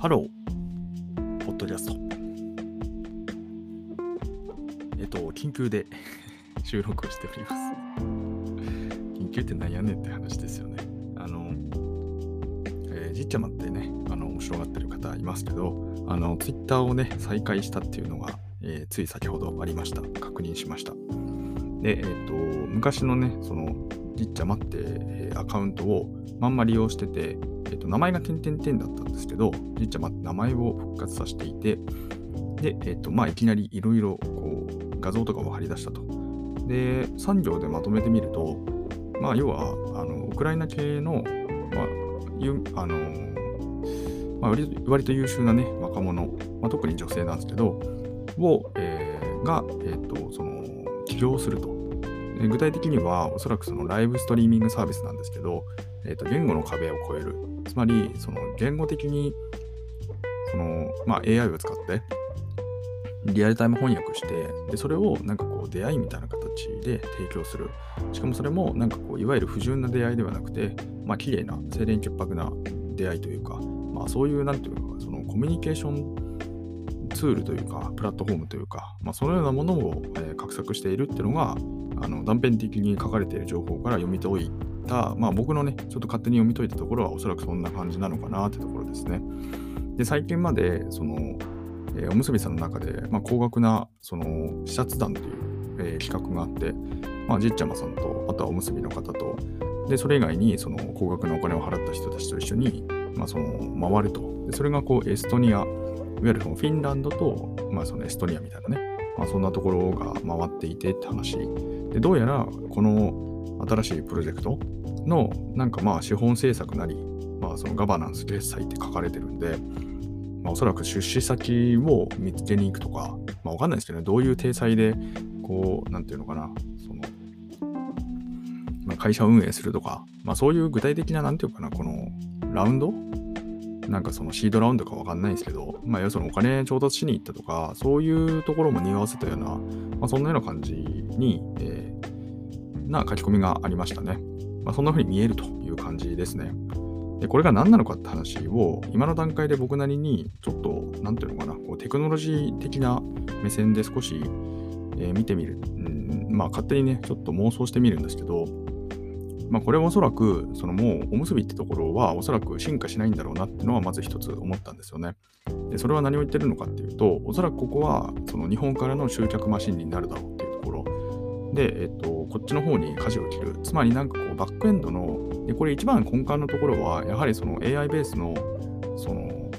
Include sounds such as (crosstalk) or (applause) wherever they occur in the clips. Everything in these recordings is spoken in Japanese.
ハロー、ポッドキャスト。えっと、緊急で (laughs) 収録をしております。緊急って何やねんって話ですよね。あの、えー、じっちゃまってね、あの、面白がってる方いますけど、あの、ツイッターをね、再開したっていうのが、えー、つい先ほどありました。確認しました。で、えっ、と、昔のね、その、じっちゃまって、え、アカウントをまんま利用してて、えっ、と、名前が点々点だったんですけど、じっちゃまって名前を復活させていて、で、えっ、と、まあ、いきなりいろいろ、画像とかを貼り出したと。で、産業でまとめてみると、まあ、要は、あの、ウクライナ系の、まあ、ゆあのまあ割、割と優秀なね、若者、まあ、特に女性なんですけど、を、えー、が、えっ、と、その、起業すると。具体的には、おそらくそのライブストリーミングサービスなんですけど、えー、と言語の壁を越える。つまり、その言語的にその、まあ、AI を使ってリアルタイム翻訳してでそれをなんかこう出会いみたいな形で提供するしかもそれもなんかこういわゆる不純な出会いではなくてまあ綺麗な清廉潔白な出会いというかまあそういうなんていうかそのコミュニケーションツールというかプラットフォームというかまあそのようなものを、えー、画策しているっていうのがあの断片的に書かれている情報から読み解いた、まあ、僕のね、ちょっと勝手に読み解いたところはおそらくそんな感じなのかなってところですね。で、最近まで、その、えー、おむすびさんの中で、まあ、高額な、その、視察団という、えー、企画があって、まあ、じっちゃまさんと、あとはおむすびの方と、で、それ以外に、その、高額なお金を払った人たちと一緒に、まあ、その、回ると。でそれが、こう、エストニア、いわゆるそのフィンランドと、まあ、そのエストニアみたいなね、まあ、そんなところが回っていてって話。で、どうやら、この新しいプロジェクトのなんかまあ資本政策なり、まあ、そのガバナンス決済って書かれてるんで、まあ、おそらく出資先を見つけに行くとか、まあ、わかんないですけどね、どういう体裁で、こう、なんていうのかな、その、まあ、会社運営するとか、まあ、そういう具体的な、なんていうかな、この、ラウンドなんかそのシードラウンドかわかんないんですけど、まあ、要するにお金調達しに行ったとか、そういうところも匂わせたような、まあ、そんなような感じに、えー、な書き込みがありましたね。まあ、そんな風に見えるという感じですね。でこれが何なのかって話を今の段階で僕なりにちょっと何ていうのかなこうテクノロジー的な目線で少し、えー、見てみる、うん、まあ勝手にねちょっと妄想してみるんですけどまあこれはおそらくそのもうおむすびってところはおそらく進化しないんだろうなっていうのはまず一つ思ったんですよね。でそれは何を言ってるのかっていうとおそらくここはその日本からの集客マシンになるだろうっていうところ。で、えっと、こっちの方に舵を切る。つまりなんかこうバックエンドの、でこれ一番根幹のところは、やはりその AI ベースの、その、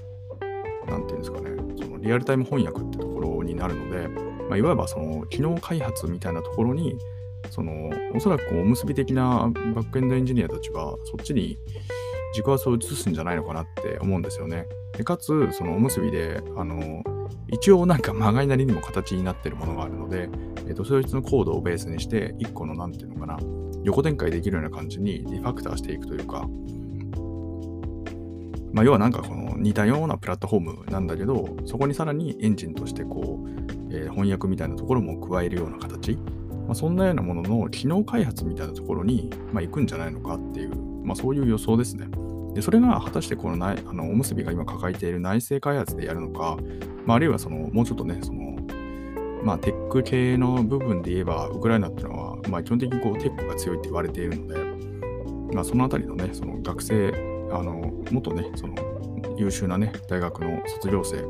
なんていうんですかね、そのリアルタイム翻訳ってところになるので、まあ、いわばその機能開発みたいなところに、その、おそらくおむすび的なバックエンドエンジニアたちは、そっちに軸足を移すんじゃないのかなって思うんですよね。でかつ、そのおむすびで、あの、一応なんかまがいなりにも形になってるものがあるので、えっ、と、そいつのコードをベースにして、一個のなんていうのかな、横展開できるような感じにリファクターしていくというか、まあ、要はなんかこの似たようなプラットフォームなんだけど、そこにさらにエンジンとしてこう、えー、翻訳みたいなところも加えるような形、まあ、そんなようなものの機能開発みたいなところに、まあ、行くんじゃないのかっていう、まあ、そういう予想ですね。でそれが果たしてこの内あのおむすびが今抱えている内政開発でやるのか、まあ、あるいはそのもうちょっとね、そのまあ、テック系の部分で言えば、ウクライナっていうのは、まあ、基本的にこうテックが強いって言われているので、まあ、そのあたりのね、その学生、あの元ね、その優秀なね、大学の卒業生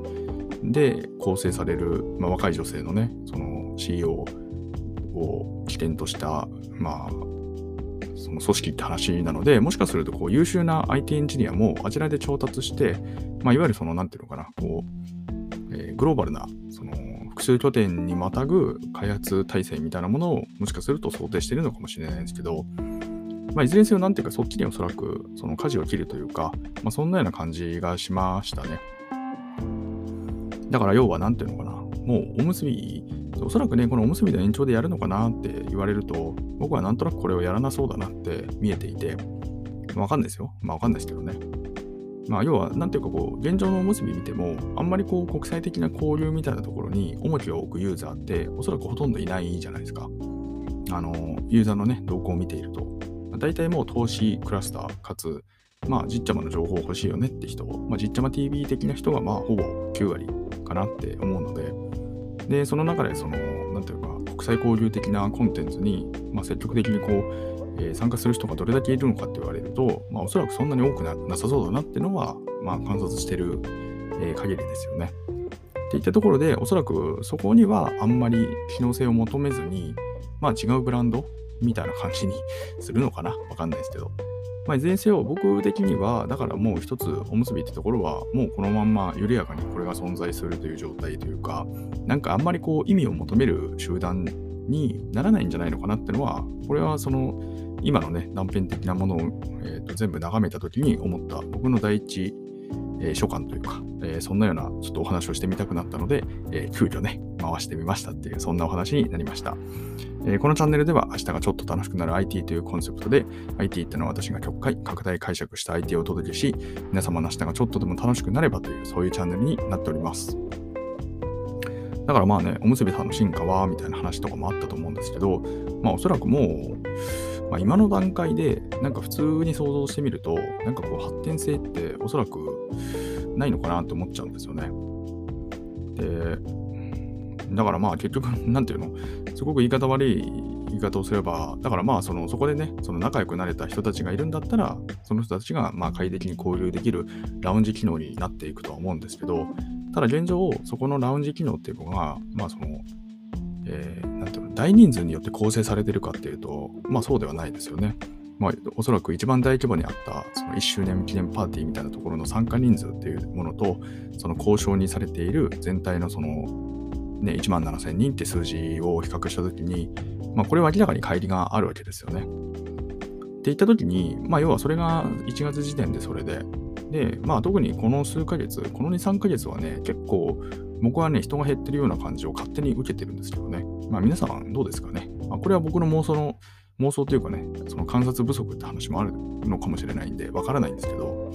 で構成される、まあ、若い女性のね、その CEO を起点とした、まあ、その組織って話なので、もしかするとこう優秀な IT エンジニアもあちらで調達して、まあ、いわゆるその、なんていうのかな、こう、えー、グローバルな、その、複数拠点にまたぐ開発体制みたいなものをもしかすると想定しているのかもしれないんですけど、まあ、いずれにせよなんていうかそっちにおそらくその舵を切るというか、まあ、そんなような感じがしましたね。だから要は何ていうのかな、もうおむすび、おそらくね、このおむすびの延長でやるのかなって言われると、僕はなんとなくこれをやらなそうだなって見えていて、わかんないですよ。まあわかんないですけどね。まあ、要は、なんていうかこう、現状のおむすび見ても、あんまりこう、国際的な交流みたいなところに重きを置くユーザーって、おそらくほとんどいないじゃないですか。あの、ユーザーのね、動向を見ていると。大体もう投資クラスター、かつ、まあ、じっちゃまの情報欲しいよねって人、まあ、じっちゃま TV 的な人が、まあ、ほぼ9割かなって思うので、で、その中で、その、なんていうか、国際交流的なコンテンツに、まあ、積極的にこう、えー、参加する人がどれだけいるのかって言われると、まあ、おそらくそんなに多くなさそうだなっていうのは、まあ、観察してる、えー、限りですよね。っていったところで、おそらくそこにはあんまり機能性を求めずに、まあ違うブランドみたいな感じにするのかなわかんないですけど。まあ、いずれにせよ、僕的には、だからもう一つ、おむすびってところは、もうこのまんま緩やかにこれが存在するという状態というか、なんかあんまりこう意味を求める集団にならないんじゃないのかなってのは、これはその、今のね、断片的なものを、えー、と全部眺めた時に思った僕の第一えー、所感というか、えー、そんなようなちょっとお話をしてみたくなったので、えー、急遽ね、回してみましたっていう、そんなお話になりました。えこのチャンネルでは明日がちょっと楽しくなる IT というコンセプトで、IT ってのは私が極快、拡大解釈した IT をお届けし、皆様の明日がちょっとでも楽しくなればという、そういうチャンネルになっております。だからまあね、おむすびさんの進化は、みたいな話とかもあったと思うんですけど、まあおそらくもう、まあ、今の段階で、なんか普通に想像してみると、なんかこう発展性っておそらくないのかなって思っちゃうんですよね。で、だからまあ結局、(laughs) なんていうの、すごく言い方悪い言い方をすれば、だからまあそのそこでね、その仲良くなれた人たちがいるんだったら、その人たちがまあ快適に交流できるラウンジ機能になっていくとは思うんですけど、ただ現状、そこのラウンジ機能っていうのが、まあその、えー、ていうの、大人数によって構成されてるかっていうと、まあそうではないですよね。まあ、おそらく一番大規模にあったその1周年記念パーティーみたいなところの参加人数っていうものと、その交渉にされている全体のその、ね、1万7000人って数字を比較したときに、まあ、これは明らかに乖離があるわけですよね。って言ったときに、まあ、要はそれが1月時点でそれで、で、まあ、特にこの数ヶ月、この2、3ヶ月はね、結構僕はね、人が減ってるような感じを勝手に受けてるんですけどね。まあ、皆さんどうですかね。まあ、これは僕の妄想の妄想というかね、その観察不足って話もあるのかもしれないんで、わからないんですけど、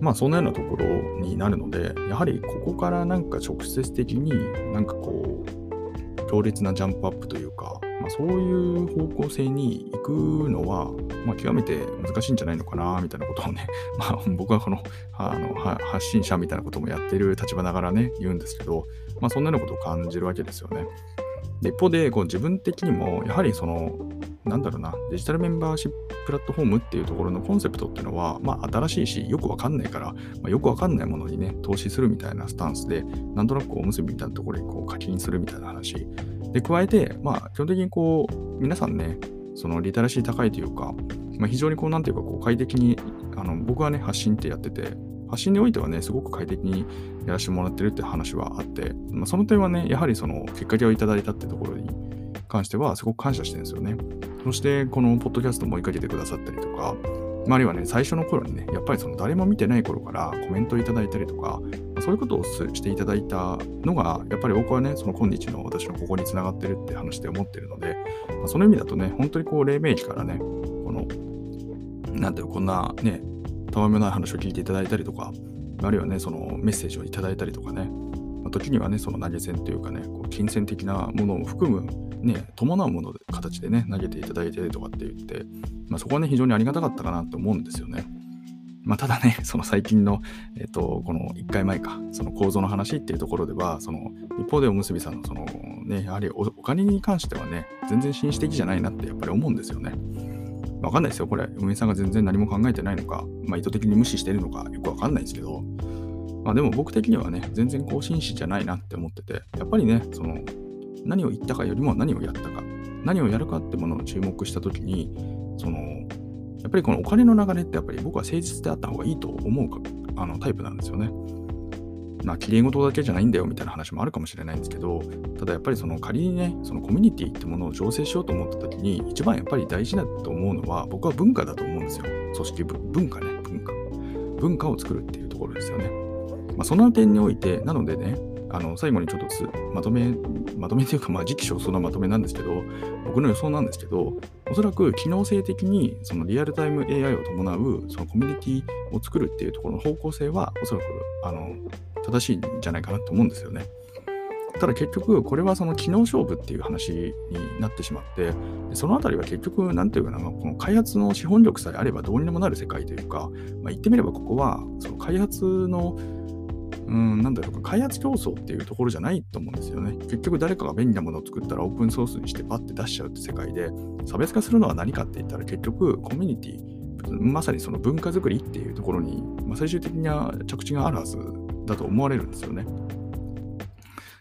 まあそんなようなところになるので、やはりここからなんか直接的になんかこう、強烈なジャンプアップというか、まあ、そういう方向性に行くのは、まあ、極めて難しいんじゃないのかな、みたいなことをね、(laughs) まあ僕はこのあの発信者みたいなこともやってる立場ながらね、言うんですけど、まあそんなようなことを感じるわけですよね。で一方でこう自分的にもやはりそのなんだろうなデジタルメンバーシッププラットフォームっていうところのコンセプトっていうのは、まあ、新しいしよくわかんないから、まあ、よくわかんないものにね投資するみたいなスタンスでなんとなくおむすびみたいなところにこう課金するみたいな話で加えて、まあ、基本的にこう皆さんねそのリテラシー高いというか、まあ、非常にこうなんていうかこう快適にあの僕はね発信ってやってて発信においてはね、すごく快適にやらせてもらってるって話はあって、まあ、その点はね、やはりそのきっかけをいただいたってところに関してはすごく感謝してるんですよね。そして、このポッドキャストも追いかけてくださったりとか、まあるいはね、最初の頃にね、やっぱりその誰も見てない頃からコメントいただいたりとか、そういうことをしていただいたのが、やっぱり僕はね、その今日の私のここにつながってるって話で思ってるので、まあ、その意味だとね、本当にこう、黎明期からね、この、なんていうこんなね、たわめない話を聞いていただいたりとか、あるいはね、そのメッセージをいただいたりとかね、まあ、時にはね、その投げ銭というかね、こう金銭的なものを含む、ね、伴うもので形でね、投げていただいてとかって言って、まあ、そこはね、非常にありがたかったかなと思うんですよね。まあ、ただね、(laughs) その最近の、えっ、と、この1回前か、その構造の話っていうところでは、その一方でおむすびさんのそのね、やはりお金に関してはね、全然紳士的じゃないなってやっぱり思うんですよね。わかんないですよ。これ、運営さんが全然何も考えてないのか、まあ、意図的に無視してるのか、よくわかんないですけど、まあ、でも僕的にはね、全然更新誌じゃないなって思ってて、やっぱりね、その、何を言ったかよりも何をやったか、何をやるかってものを注目したときに、その、やっぱりこのお金の流れってやっぱり僕は誠実であった方がいいと思うかあのタイプなんですよね。まあ、綺麗事だけじゃないんだよみたいな話もあるかもしれないんですけど、ただやっぱりその仮にね、そのコミュニティってものを醸成しようと思った時に、一番やっぱり大事だと思うのは、僕は文化だと思うんですよ。組織文化ね、文化。文化を作るっていうところですよね。まあ、その点において、なのでね、あの最後にちょっとまとめ、まとめというか、まあ、時期尚早なまとめなんですけど、僕の予想なんですけど、おそらく機能性的にそのリアルタイム AI を伴うそのコミュニティを作るっていうところの方向性は、おそらくあの正しいんじゃないかなと思うんですよね。ただ結局、これはその機能勝負っていう話になってしまって、そのあたりは結局、なんていうかな、この開発の資本力さえあればどうにでもなる世界というか、まあ、言ってみればここは、その開発のうん、なんだろうか、開発競争っていうところじゃないと思うんですよね。結局誰かが便利なものを作ったらオープンソースにしてパッて出しちゃうって世界で、差別化するのは何かって言ったら結局コミュニティ、まさにその文化づくりっていうところに、まあ、最終的には着地があるはずだと思われるんですよね。っ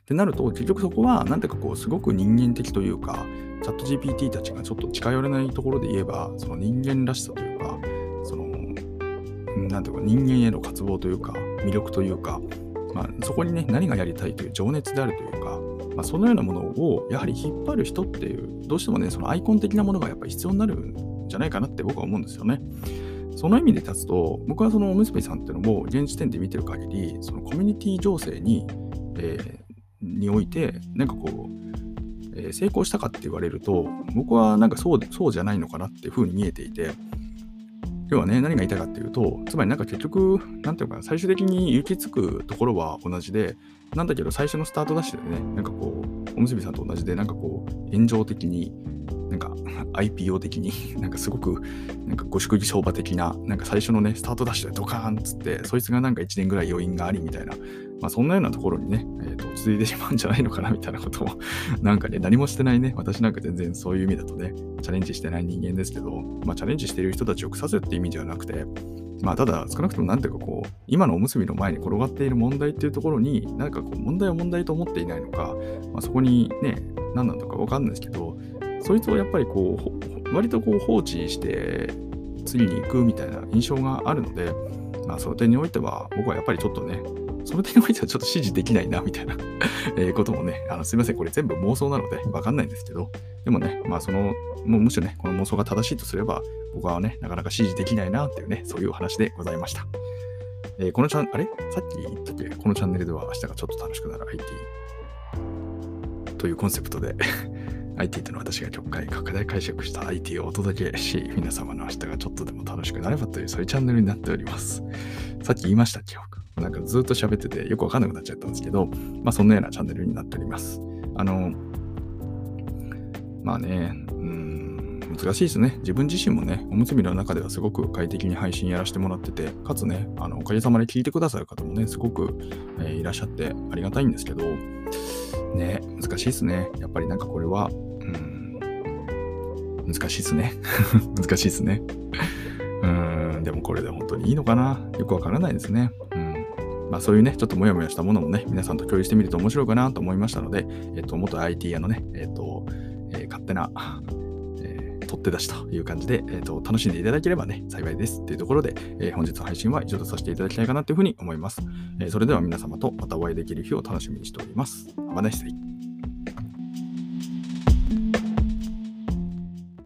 てなると、結局そこは、なんていうかこう、すごく人間的というか、チャット GPT たちがちょっと近寄れないところで言えば、その人間らしさというか、その、なんていうか人間への渇望というか、魅力というか、まあ、そこにね、何がやりたいという情熱であるというか、まあ、そのようなものをやはり引っ張る人っていう、どうしてもね、そのアイコン的なものがやっぱり必要になるんじゃないかなって僕は思うんですよね。その意味で立つと、僕はそのおむすびさんっていうのも現時点で見てる限り、そのコミュニティ情勢に、えー、において、なんかこう、成功したかって言われると、僕はなんかそうそうじゃないのかなっていうふうに見えていて、要はね、何が言いたいかっていうと、つまりなんか結局、なんていうか、最終的に行き着くところは同じで、なんだけど最初のスタートダッシュでね、なんかこう、おむすびさんと同じで、なんかこう、炎上的に、なんか IPO 的に、(laughs) なんかすごく、なんかご祝儀相場的な、なんか最初のね、スタートダッシュでドカーンっつって、そいつがなんか1年ぐらい余韻がありみたいな、まあそんなようなところにね、えー、と落ち着いてしまうんじゃないのかなみたいなことを (laughs) なんかね、何もしてないね、私なんか全然そういう意味だとね、チャレンジしてない人間ですけど、まあチャレンジしてる人たちを腐すって意味ではなくて、まあただ少なくともなんていうかこう、今のおむすびの前に転がっている問題っていうところに、なんかこう問題を問題と思っていないのか、まあそこにね、何なのかわかんないですけど、そいつをやっぱりこう、割とこう放置して次に行くみたいな印象があるので、まあその点においては僕はやっぱりちょっとね、その点においてはちょっと指示できないな、みたいな (laughs) えこともね、あのすいません、これ全部妄想なのでわかんないんですけど、でもね、まあその、もうむしろね、この妄想が正しいとすれば、僕はね、なかなか指示できないなっていうね、そういうお話でございました。えー、このチャン、あれ？さっき言ったっけ？このチャンネルでは明日がちょっと楽しくなる IT というコンセプトで (laughs) IT との私が極快拡大解釈した IT をお届けし、皆様の明日がちょっとでも楽しくなればという、そういうチャンネルになっております。さっき言いましたっけ？なんかずっと喋っててよくわかんなくなっちゃったんですけど、まあそんなようなチャンネルになっております。あの、まあね、うん、難しいですね。自分自身もね、おむすびの中ではすごく快適に配信やらせてもらってて、かつね、あのおかげさまで聞いてくださる方もね、すごく、えー、いらっしゃってありがたいんですけど、ね、難しいですね。やっぱりなんかこれは、うん、難しいですね。(laughs) 難しいですね。うん、でもこれで本当にいいのかな？よくわからないですね。まあ、そういうね、ちょっともやもやしたものもね、皆さんと共有してみると面白いかなと思いましたので、えっ、と、元 IT 屋のね、えっ、と、えー、勝手な、えー、取って出しという感じで、えっ、と、楽しんでいただければね、幸いですというところで、え本日の配信は以上とさせていただきたいかなというふうに思います。えそれでは皆様とまたお会いできる日を楽しみにしております。Have a nice day.